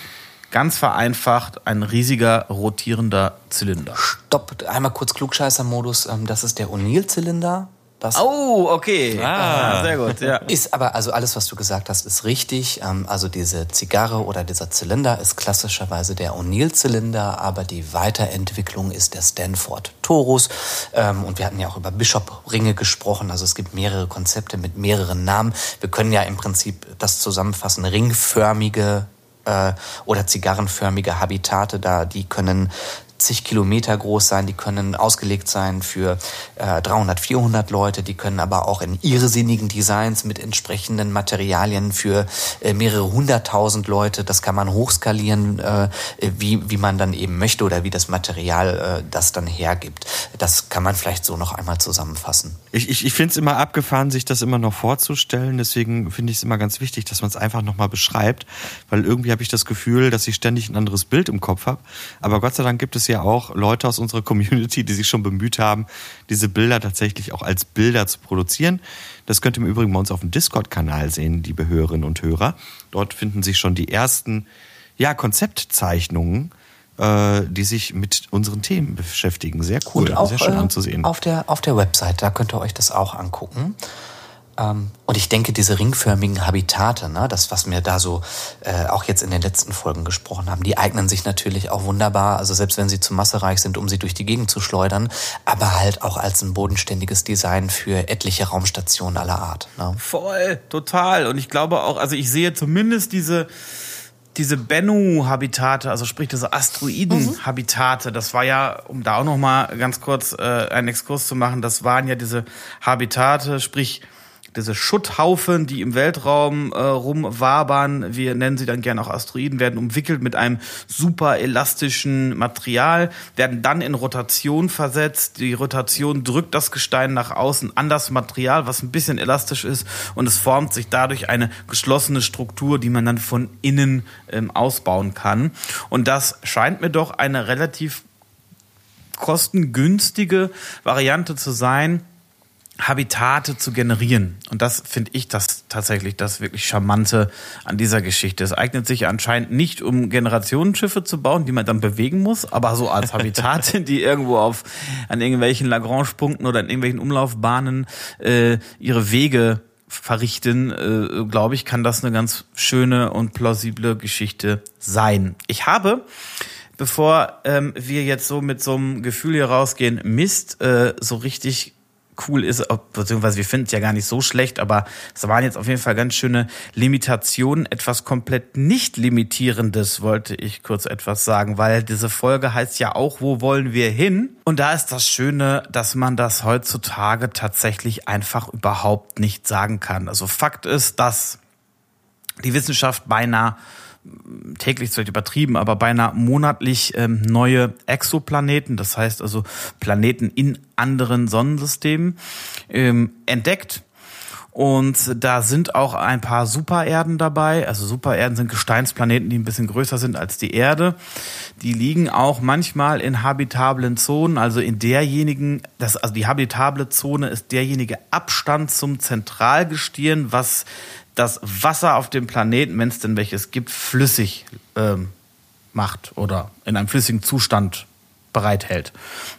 ganz vereinfacht ein riesiger rotierender Zylinder. Stopp, einmal kurz Klugscheißer-Modus. Ähm, das ist der O'Neill-Zylinder. Das Oh, okay. Ah. sehr gut, ja. Ist aber, also alles, was du gesagt hast, ist richtig. Ähm, Also diese Zigarre oder dieser Zylinder ist klassischerweise der O'Neill-Zylinder, aber die Weiterentwicklung ist der Stanford Torus. Ähm, Und wir hatten ja auch über Bishop-Ringe gesprochen. Also es gibt mehrere Konzepte mit mehreren Namen. Wir können ja im Prinzip das zusammenfassen. Ringförmige äh, oder zigarrenförmige Habitate da, die können zig Kilometer groß sein, die können ausgelegt sein für äh, 300, 400 Leute, die können aber auch in irrsinnigen Designs mit entsprechenden Materialien für äh, mehrere hunderttausend Leute, das kann man hochskalieren, äh, wie, wie man dann eben möchte oder wie das Material äh, das dann hergibt. Das kann man vielleicht so noch einmal zusammenfassen. Ich, ich, ich finde es immer abgefahren, sich das immer noch vorzustellen. Deswegen finde ich es immer ganz wichtig, dass man es einfach nochmal beschreibt. Weil irgendwie habe ich das Gefühl, dass ich ständig ein anderes Bild im Kopf habe. Aber Gott sei Dank gibt es ja auch Leute aus unserer Community, die sich schon bemüht haben, diese Bilder tatsächlich auch als Bilder zu produzieren. Das könnt ihr im Übrigen bei uns auf dem Discord-Kanal sehen, liebe Hörerinnen und Hörer. Dort finden sich schon die ersten ja, Konzeptzeichnungen, äh, die sich mit unseren Themen beschäftigen. Sehr cool, sehr schön äh, anzusehen. Auf der, auf der Website, da könnt ihr euch das auch angucken. Ähm, und ich denke, diese ringförmigen Habitate, ne, das, was wir da so äh, auch jetzt in den letzten Folgen gesprochen haben, die eignen sich natürlich auch wunderbar, also selbst wenn sie zu massereich sind, um sie durch die Gegend zu schleudern, aber halt auch als ein bodenständiges Design für etliche Raumstationen aller Art. Ne? Voll, total. Und ich glaube auch, also ich sehe zumindest diese, diese Bennu-Habitate, also sprich diese Asteroiden-Habitate, das war ja, um da auch noch mal ganz kurz äh, einen Exkurs zu machen, das waren ja diese Habitate, sprich diese Schutthaufen, die im Weltraum äh, rumwabern, wir nennen sie dann gerne auch Asteroiden, werden umwickelt mit einem super elastischen Material, werden dann in Rotation versetzt. Die Rotation drückt das Gestein nach außen an das Material, was ein bisschen elastisch ist und es formt sich dadurch eine geschlossene Struktur, die man dann von innen ähm, ausbauen kann. Und das scheint mir doch eine relativ kostengünstige Variante zu sein, Habitate zu generieren. Und das finde ich das tatsächlich das wirklich Charmante an dieser Geschichte. Es eignet sich anscheinend nicht, um Generationenschiffe zu bauen, die man dann bewegen muss, aber so als Habitate, die irgendwo auf an irgendwelchen Lagrange-Punkten oder in irgendwelchen Umlaufbahnen äh, ihre Wege verrichten, äh, glaube ich, kann das eine ganz schöne und plausible Geschichte sein. Ich habe bevor ähm, wir jetzt so mit so einem Gefühl hier rausgehen, Mist, äh, so richtig cool ist, beziehungsweise wir finden es ja gar nicht so schlecht, aber es waren jetzt auf jeden Fall ganz schöne Limitationen. Etwas komplett nicht limitierendes wollte ich kurz etwas sagen, weil diese Folge heißt ja auch, wo wollen wir hin? Und da ist das Schöne, dass man das heutzutage tatsächlich einfach überhaupt nicht sagen kann. Also Fakt ist, dass die Wissenschaft beinahe täglich vielleicht übertrieben, aber beinahe monatlich ähm, neue Exoplaneten, das heißt also Planeten in anderen Sonnensystemen, ähm, entdeckt. Und da sind auch ein paar Supererden dabei. Also Supererden sind Gesteinsplaneten, die ein bisschen größer sind als die Erde. Die liegen auch manchmal in habitablen Zonen, also in derjenigen, das, also die habitable Zone ist derjenige Abstand zum Zentralgestirn, was das Wasser auf dem Planeten, wenn es denn welches gibt, flüssig ähm, macht oder in einem flüssigen Zustand bereithält.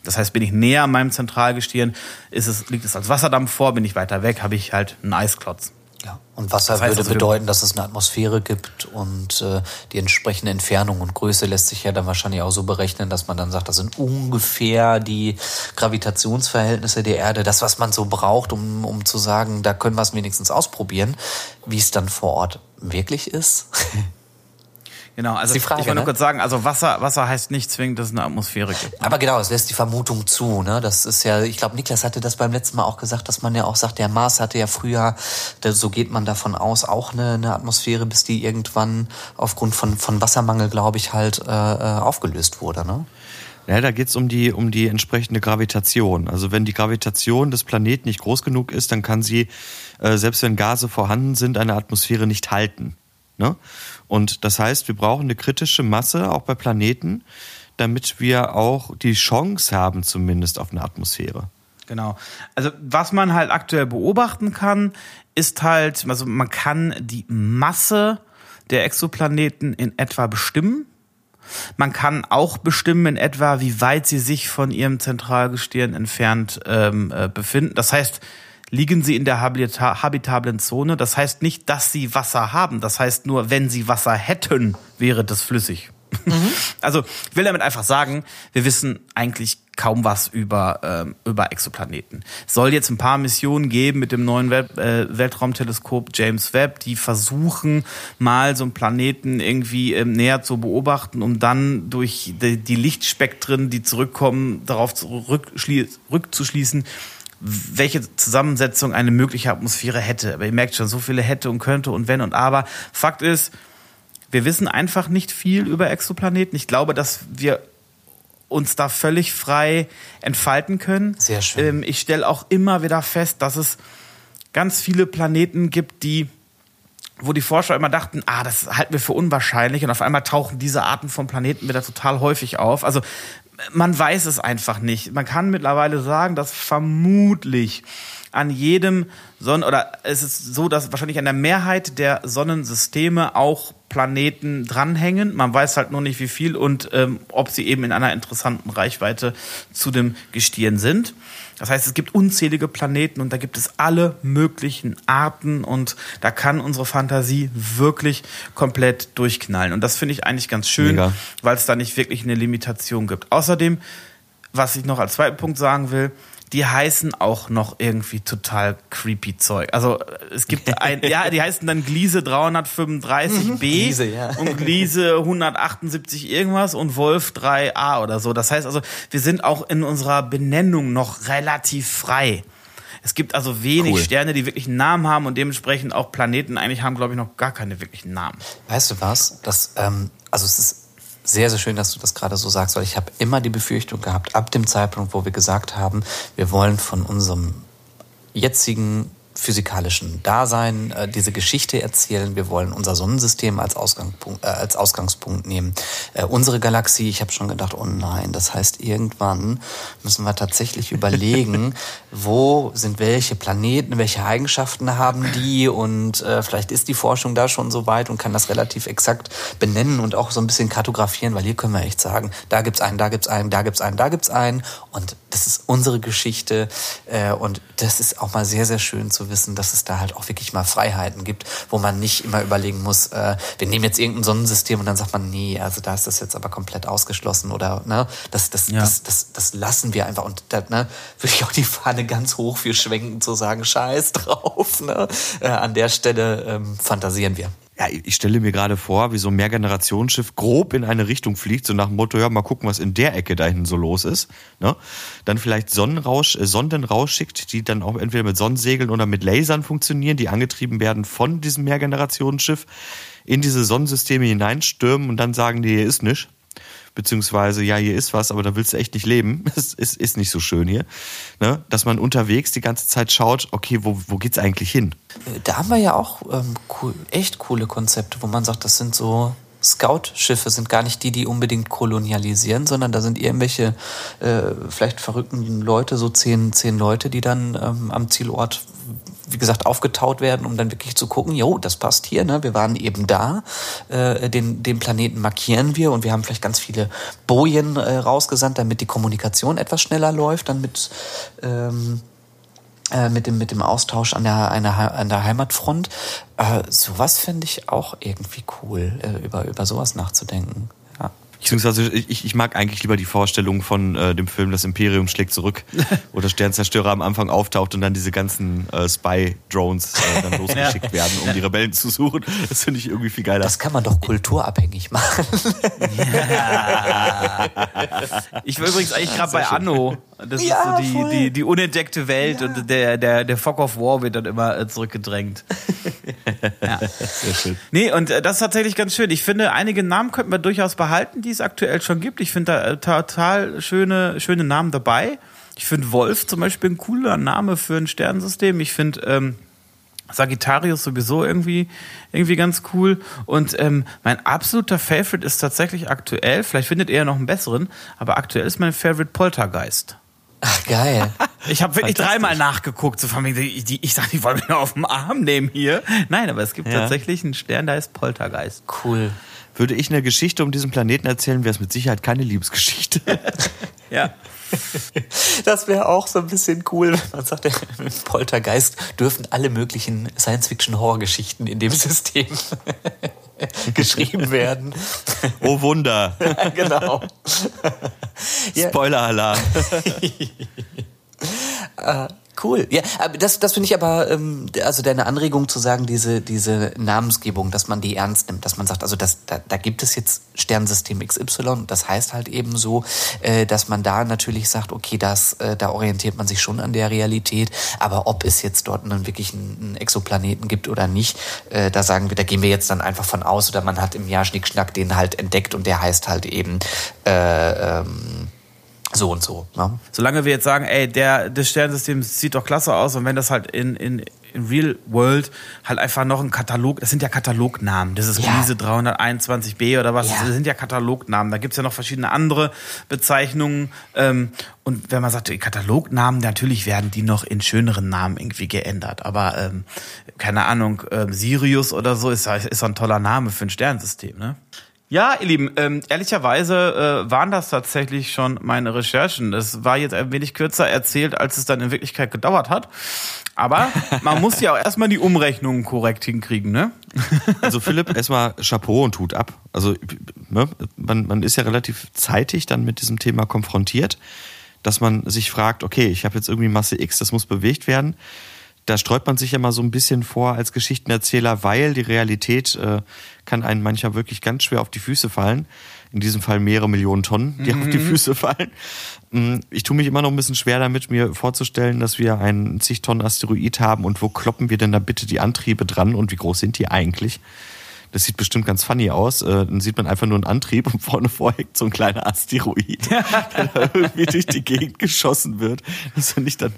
Das heißt, bin ich näher an meinem Zentralgestirn, ist es, liegt es als Wasserdampf vor, bin ich weiter weg, habe ich halt einen Eisklotz. Ja, und Wasser Das heißt würde also, bedeuten, dass es eine Atmosphäre gibt und äh, die entsprechende Entfernung und Größe lässt sich ja dann wahrscheinlich auch so berechnen, dass man dann sagt, das sind ungefähr die Gravitationsverhältnisse der Erde, das, was man so braucht, um, um zu sagen, da können wir es wenigstens ausprobieren. Wie es dann vor Ort wirklich ist, Genau, also die Frage, ich wollte nur ne? kurz sagen, also Wasser, Wasser heißt nicht zwingend, dass es eine Atmosphäre gibt. Aber genau, es lässt die Vermutung zu. Ne? Das ist ja, ich glaube, Niklas hatte das beim letzten Mal auch gesagt, dass man ja auch sagt, der Mars hatte ja früher, so geht man davon aus, auch eine, eine Atmosphäre, bis die irgendwann aufgrund von, von Wassermangel, glaube ich, halt äh, äh, aufgelöst wurde. Ne? Ja, da geht's um die, um die entsprechende Gravitation. Also wenn die Gravitation des Planeten nicht groß genug ist, dann kann sie, äh, selbst wenn Gase vorhanden sind, eine Atmosphäre nicht halten. Ne? Und das heißt, wir brauchen eine kritische Masse, auch bei Planeten, damit wir auch die Chance haben, zumindest auf eine Atmosphäre. Genau. Also was man halt aktuell beobachten kann, ist halt, also man kann die Masse der Exoplaneten in etwa bestimmen. Man kann auch bestimmen in etwa, wie weit sie sich von ihrem Zentralgestirn entfernt ähm, äh, befinden. Das heißt, liegen sie in der habita habitablen Zone. Das heißt nicht, dass sie Wasser haben. Das heißt nur, wenn sie Wasser hätten, wäre das flüssig. Mhm. Also ich will damit einfach sagen, wir wissen eigentlich kaum was über, ähm, über Exoplaneten. Es soll jetzt ein paar Missionen geben mit dem neuen Web, äh, Weltraumteleskop James Webb, die versuchen mal so einen Planeten irgendwie ähm, näher zu beobachten, um dann durch die, die Lichtspektren, die zurückkommen, darauf zurückzuschließen, welche Zusammensetzung eine mögliche Atmosphäre hätte. Aber ihr merkt schon, so viele hätte und könnte und wenn und aber. Fakt ist, wir wissen einfach nicht viel über Exoplaneten. Ich glaube, dass wir uns da völlig frei entfalten können. Sehr schön. Ähm, ich stelle auch immer wieder fest, dass es ganz viele Planeten gibt, die wo die Forscher immer dachten, ah, das halten wir für unwahrscheinlich und auf einmal tauchen diese Arten von Planeten wieder total häufig auf. Also man weiß es einfach nicht. Man kann mittlerweile sagen, dass vermutlich an jedem Sonnen oder es ist so, dass wahrscheinlich an der Mehrheit der Sonnensysteme auch Planeten dranhängen. Man weiß halt nur nicht, wie viel und ähm, ob sie eben in einer interessanten Reichweite zu dem Gestirn sind. Das heißt, es gibt unzählige Planeten und da gibt es alle möglichen Arten und da kann unsere Fantasie wirklich komplett durchknallen. Und das finde ich eigentlich ganz schön, weil es da nicht wirklich eine Limitation gibt. Außerdem, was ich noch als zweiten Punkt sagen will, die heißen auch noch irgendwie total creepy Zeug. Also es gibt ein, ja, die heißen dann Gliese 335b mhm. Gliese, ja. und Gliese 178 irgendwas und Wolf 3a oder so. Das heißt also, wir sind auch in unserer Benennung noch relativ frei. Es gibt also wenig cool. Sterne, die wirklich einen Namen haben und dementsprechend auch Planeten eigentlich haben, glaube ich, noch gar keine wirklichen Namen. Weißt du was? Das, ähm, also es ist sehr, sehr schön, dass du das gerade so sagst, weil ich habe immer die Befürchtung gehabt, ab dem Zeitpunkt, wo wir gesagt haben, wir wollen von unserem jetzigen physikalischen Dasein äh, diese Geschichte erzählen. Wir wollen unser Sonnensystem als Ausgangspunkt, äh, als Ausgangspunkt nehmen. Äh, unsere Galaxie, ich habe schon gedacht, oh nein, das heißt, irgendwann müssen wir tatsächlich überlegen, wo sind welche Planeten, welche Eigenschaften haben die und äh, vielleicht ist die Forschung da schon so weit und kann das relativ exakt benennen und auch so ein bisschen kartografieren, weil hier können wir echt sagen, da gibt's einen, da gibt's einen, da gibt's einen, da gibt's einen und das ist unsere Geschichte äh, und das ist auch mal sehr, sehr schön zu wissen, dass es da halt auch wirklich mal Freiheiten gibt, wo man nicht immer überlegen muss, äh, wir nehmen jetzt irgendein Sonnensystem und dann sagt man, nee, also da ist das jetzt aber komplett ausgeschlossen oder ne, das, das, ja. das, das, das lassen wir einfach und da ne, würde ich auch die Fahne ganz hoch für schwenken zu sagen, scheiß drauf. Ne? Äh, an der Stelle ähm, fantasieren wir ja, ich stelle mir gerade vor, wie so ein Mehrgenerationsschiff grob in eine Richtung fliegt, so nach dem Motto, ja, mal gucken, was in der Ecke da hinten so los ist. Ne? Dann vielleicht Sonnenrausch, äh, Sonden rausschickt, die dann auch entweder mit Sonnensegeln oder mit Lasern funktionieren, die angetrieben werden von diesem Mehrgenerationsschiff, in diese Sonnensysteme hineinstürmen und dann sagen die, hier ist nichts beziehungsweise ja, hier ist was, aber da willst du echt nicht leben. Es ist, ist nicht so schön hier. Ne? Dass man unterwegs die ganze Zeit schaut, okay, wo, wo geht's eigentlich hin? Da haben wir ja auch ähm, cool, echt coole Konzepte, wo man sagt, das sind so Scout-Schiffe sind gar nicht die, die unbedingt kolonialisieren, sondern da sind irgendwelche äh, vielleicht verrückten Leute, so zehn, zehn Leute, die dann ähm, am Zielort wie gesagt, aufgetaut werden, um dann wirklich zu gucken, jo, das passt hier, ne? wir waren eben da, äh, den, den Planeten markieren wir und wir haben vielleicht ganz viele Bojen äh, rausgesandt, damit die Kommunikation etwas schneller läuft, dann mit, ähm, äh, mit, dem, mit dem Austausch an der, der, an der Heimatfront. Äh, sowas finde ich auch irgendwie cool, äh, über, über sowas nachzudenken. Beziehungsweise ich, ich mag eigentlich lieber die Vorstellung von äh, dem Film Das Imperium schlägt zurück, wo der Sternzerstörer am Anfang auftaucht und dann diese ganzen äh, Spy-Drones äh, dann losgeschickt ja. werden, um die Rebellen zu suchen. Das finde ich irgendwie viel geiler. Das kann man doch kulturabhängig machen. Ja. Ich war übrigens eigentlich gerade bei Anno. Das ja, ist so die, die, die unentdeckte Welt ja. und der, der, der Fog of War wird dann immer äh, zurückgedrängt. ja. Sehr schön. Nee, und äh, das ist tatsächlich ganz schön. Ich finde, einige Namen könnten wir durchaus behalten, die es aktuell schon gibt. Ich finde da äh, total schöne, schöne Namen dabei. Ich finde Wolf zum Beispiel ein cooler Name für ein Sternensystem. Ich finde ähm, Sagittarius sowieso irgendwie, irgendwie ganz cool. Und ähm, mein absoluter Favorite ist tatsächlich aktuell, vielleicht findet ihr ja noch einen besseren, aber aktuell ist mein Favorite Poltergeist. Ach, geil. Ich habe wirklich dreimal nachgeguckt. So von mir, ich, ich dachte, ich wollte mich nur auf den Arm nehmen hier. Nein, aber es gibt ja. tatsächlich einen Stern, da ist Poltergeist. Cool. würde ich eine Geschichte um diesen Planeten erzählen, wäre es mit Sicherheit keine Liebesgeschichte. ja. Das wäre auch so ein bisschen cool. Man sagt, im Poltergeist dürfen alle möglichen Science-Fiction-Horror-Geschichten in dem System geschrieben werden. Oh Wunder. genau. Spoiler-Alarm. Äh, Cool. Ja, aber das, das finde ich aber, ähm, also deine Anregung zu sagen, diese, diese Namensgebung, dass man die ernst nimmt, dass man sagt, also das, da, da gibt es jetzt Sternsystem XY, das heißt halt eben so, äh, dass man da natürlich sagt, okay, das, äh, da orientiert man sich schon an der Realität, aber ob es jetzt dort einen wirklich einen Exoplaneten gibt oder nicht, äh, da sagen wir, da gehen wir jetzt dann einfach von aus oder man hat im Jahr Schnickschnack den halt entdeckt und der heißt halt eben äh, ähm, so und so. Ne? Solange wir jetzt sagen, ey, der, das Sternensystem sieht doch klasse aus und wenn das halt in, in, in Real World halt einfach noch ein Katalog, das sind ja Katalognamen, das ist ja. Riese 321b oder was, ja. das sind ja Katalognamen, da gibt's ja noch verschiedene andere Bezeichnungen ähm, und wenn man sagt, Katalognamen, natürlich werden die noch in schöneren Namen irgendwie geändert, aber ähm, keine Ahnung, ähm, Sirius oder so ist, ist so ein toller Name für ein Sternsystem, ne? Ja, ihr Lieben, ähm, ehrlicherweise äh, waren das tatsächlich schon meine Recherchen. Es war jetzt ein wenig kürzer erzählt, als es dann in Wirklichkeit gedauert hat. Aber man muss ja auch erstmal die Umrechnungen korrekt hinkriegen, ne? Also Philipp, erstmal Chapeau und tut ab. Also ne, man, man ist ja relativ zeitig dann mit diesem Thema konfrontiert, dass man sich fragt, okay, ich habe jetzt irgendwie Masse X, das muss bewegt werden da sträubt man sich ja mal so ein bisschen vor als Geschichtenerzähler, weil die Realität äh, kann einen manchmal wirklich ganz schwer auf die Füße fallen. In diesem Fall mehrere Millionen Tonnen, die mhm. auf die mhm. Füße fallen. Mm, ich tue mich immer noch ein bisschen schwer damit, mir vorzustellen, dass wir einen zig Tonnen Asteroid haben und wo kloppen wir denn da bitte die Antriebe dran und wie groß sind die eigentlich? Das sieht bestimmt ganz funny aus. Äh, dann sieht man einfach nur einen Antrieb und vorne vorhängt so ein kleiner Asteroid, der da irgendwie durch die Gegend geschossen wird. Das finde ich dann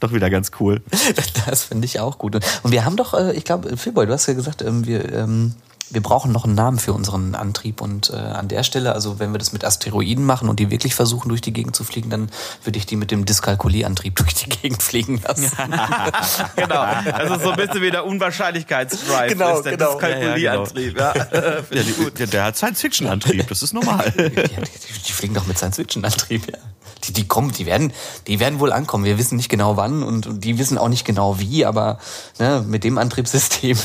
doch wieder ganz cool. Das finde ich auch gut. Und wir haben doch, äh, ich glaube, Philboy, du hast ja gesagt, ähm, wir ähm, wir brauchen noch einen Namen für unseren Antrieb und äh, an der Stelle, also wenn wir das mit Asteroiden machen und die wirklich versuchen durch die Gegend zu fliegen, dann würde ich die mit dem Dyskalkulierantrieb durch die Gegend fliegen lassen. genau, das ist so ein bisschen wie der Unwahrscheinlichkeitsdrive, genau, ist der genau. Dyskalkulierantrieb. Ja, ja, genau. ja, der, der hat Science-Fiction-Antrieb, das ist normal. die, die, die, fliegen doch mit Science-Fiction-Antrieb, ja die, die kommen, die werden, die werden wohl ankommen. Wir wissen nicht genau wann und, und die wissen auch nicht genau wie, aber ne, mit dem Antriebssystem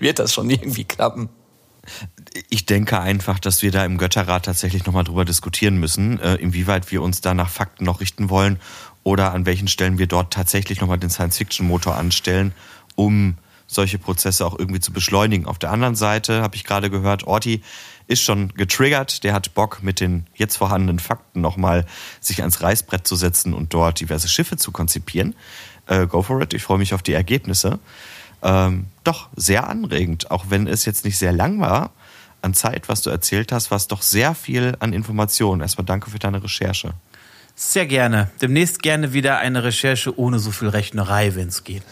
wird das schon irgendwie klappen. Ich denke einfach, dass wir da im Götterrat tatsächlich nochmal drüber diskutieren müssen, äh, inwieweit wir uns da nach Fakten noch richten wollen oder an welchen Stellen wir dort tatsächlich nochmal den Science-Fiction-Motor anstellen, um solche Prozesse auch irgendwie zu beschleunigen. Auf der anderen Seite habe ich gerade gehört, Orti ist schon getriggert, der hat Bock mit den jetzt vorhandenen Fakten nochmal sich ans Reißbrett zu setzen und dort diverse Schiffe zu konzipieren. Äh, go for it, ich freue mich auf die Ergebnisse. Ähm, doch, sehr anregend, auch wenn es jetzt nicht sehr lang war an Zeit, was du erzählt hast, war es doch sehr viel an Informationen. Erstmal danke für deine Recherche. Sehr gerne. Demnächst gerne wieder eine Recherche ohne so viel Rechnerei, wenn es geht.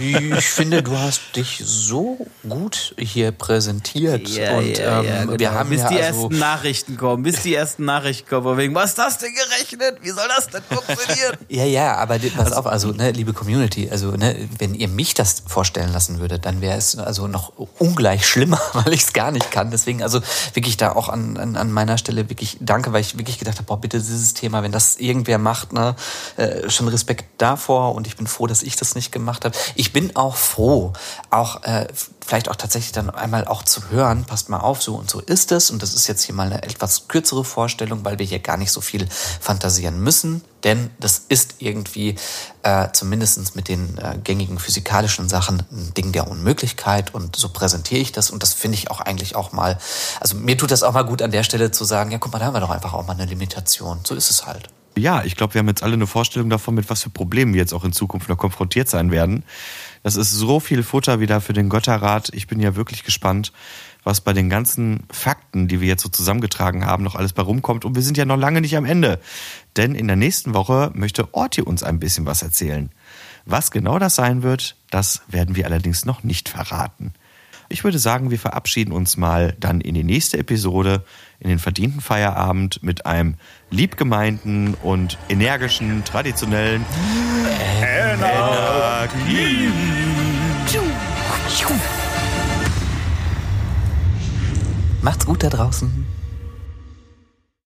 Ich finde, du hast dich so gut hier präsentiert. Ja, und ja, ja, ähm, genau. wir haben bis ja die also ersten Nachrichten kommen, bis die ersten Nachrichten kommen, wegen, was ist das denn gerechnet? Wie soll das denn funktionieren? ja, ja, aber pass also, auf, also ne, liebe Community, also ne, wenn ihr mich das vorstellen lassen würdet, dann wäre es also noch ungleich schlimmer, weil ich es gar nicht kann. Deswegen also wirklich da auch an, an, an meiner Stelle wirklich danke, weil ich wirklich gedacht habe, boah, bitte dieses Thema, wenn das das irgendwer macht, ne, äh, schon Respekt davor und ich bin froh, dass ich das nicht gemacht habe. Ich bin auch froh, auch äh, vielleicht auch tatsächlich dann einmal auch zu hören, passt mal auf, so und so ist es. Und das ist jetzt hier mal eine etwas kürzere Vorstellung, weil wir hier gar nicht so viel fantasieren müssen. Denn das ist irgendwie äh, zumindest mit den äh, gängigen physikalischen Sachen ein Ding der Unmöglichkeit. Und so präsentiere ich das. Und das finde ich auch eigentlich auch mal, also mir tut das auch mal gut an der Stelle zu sagen, ja guck mal, da haben wir doch einfach auch mal eine Limitation. So ist es halt. Ja, ich glaube, wir haben jetzt alle eine Vorstellung davon, mit was für Problemen wir jetzt auch in Zukunft noch konfrontiert sein werden. Das ist so viel Futter wieder für den Götterrat. Ich bin ja wirklich gespannt, was bei den ganzen Fakten, die wir jetzt so zusammengetragen haben, noch alles bei rumkommt. Und wir sind ja noch lange nicht am Ende. Denn in der nächsten Woche möchte Orti uns ein bisschen was erzählen. Was genau das sein wird, das werden wir allerdings noch nicht verraten. Ich würde sagen, wir verabschieden uns mal dann in die nächste Episode, in den verdienten Feierabend mit einem liebgemeinten und energischen, traditionellen Energie. Macht's gut da draußen.